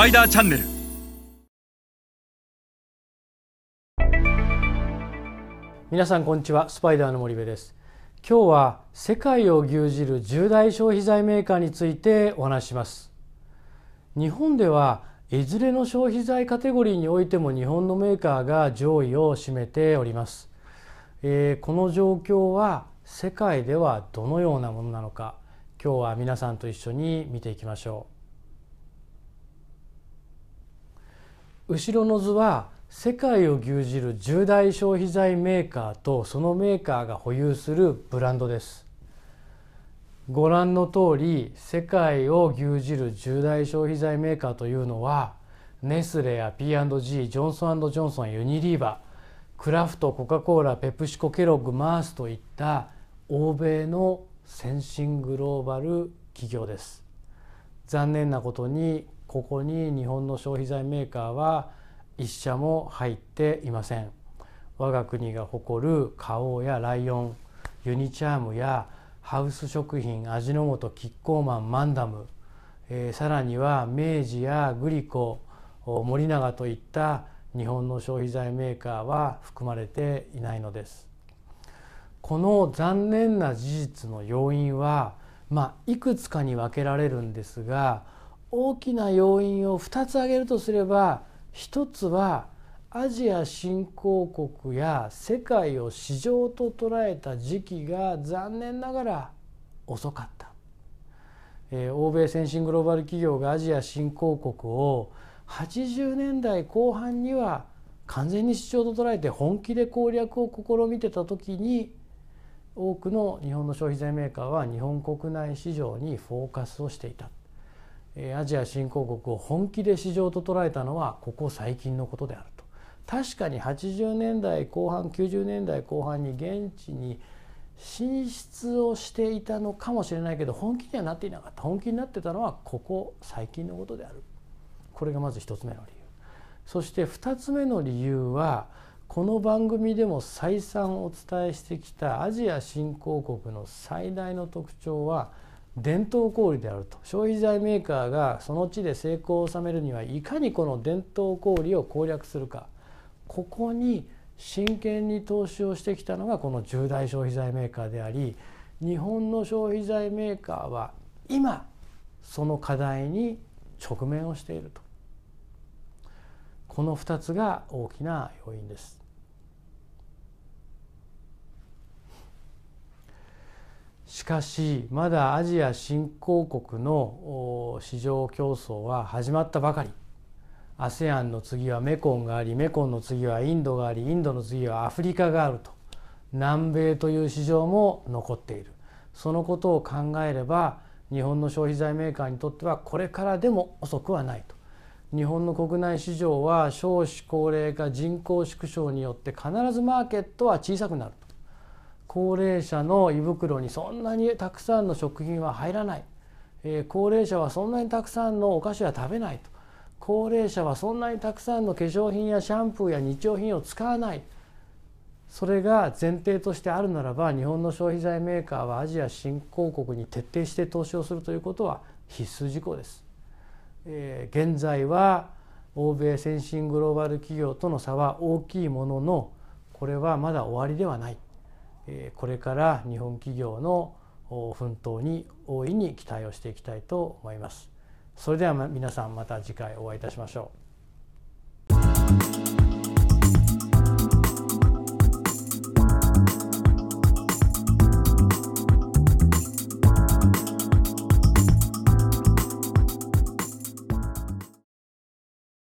パイダーチャンネル。皆さんこんにちは。スパイダーの森部です。今日は世界を牛耳る重大消費財メーカーについてお話しします。日本ではいずれの消費財カテゴリーにおいても日本のメーカーが上位を占めております、えー、この状況は世界ではどのようなものなのか。今日は皆さんと一緒に見ていきましょう。後ろの図は世界を牛耳る重大消費財メーカーとそのメーカーが保有するブランドです。ご覧の通り世界を牛耳る重大消費財メーカーというのはネスレや P&G ジョンソンジョンソンユニリーバークラフトコカ・コーラペプシコケロッグマースといった欧米の先進グローバル企業です。残念なことにここに日本の消費財メーカーは一社も入っていません。我が国が誇る花王やライオンユニチャームやハウス食品味の素キッコーマンマンダム、えー、さらには明治やグリコ森永といった日本の消費財メーカーは含まれていないのです。この残念な事実の要因はまあいくつかに分けられるんですが大きな要因を2つ挙げるとすれば一つはアジア新興国や世界を市場と捉えた時期が残念ながら遅かった、えー、欧米先進グローバル企業がアジア新興国を80年代後半には完全に市場と捉えて本気で攻略を試みてた時に多くの日本の消費財メーカーは日本国内市場にフォーカスをしていた。アジア新興国を本気で市場と捉えたのはここ最近のことであると。確かに80年代後半90年代後半に現地に進出をしていたのかもしれないけど本気にはなっていなかった。本気になってたのはここ最近のことである。これがまず1つ目の理由。そして2つ目の理由はこの番組でも再三お伝えしてきたアジア新興国の最大の特徴は伝統小売であると。消費財メーカーがその地で成功を収めるにはいかにこの伝統小売を攻略するか。ここに真剣に投資をしてきたのがこの重大消費財メーカーであり日本の消費財メーカーは今その課題に直面をしていると。この2つが大きな要因です。しかしまだアジア新興国の市場競争は始まったばかり。ASEAN の次はメコンがありメコンの次はインドがありインドの次はアフリカがあると。南米という市場も残っている。そのことを考えれば日本の消費財メーカーにとってはこれからでも遅くはないと。日本の国内市場は少子高齢化人口縮小によって必ずマーケットは小さくなると。高齢者の胃袋にそんなにたくさんの食品は入らない、えー、高齢者はそんなにたくさんのお菓子は食べないと高齢者はそんなにたくさんの化粧品やシャンプーや日用品を使わないそれが前提としてあるならば日本の消費財メーカーはアジア新興国に徹底して投資をするということは必須事項です。えー、現在は欧米先進グローバル企業との差は大きいもののこれはまだ終わりではない。これから日本企業の奮闘に大いに期待をしていきたいと思います。それでは皆さんまた次回お会いいたしましょう。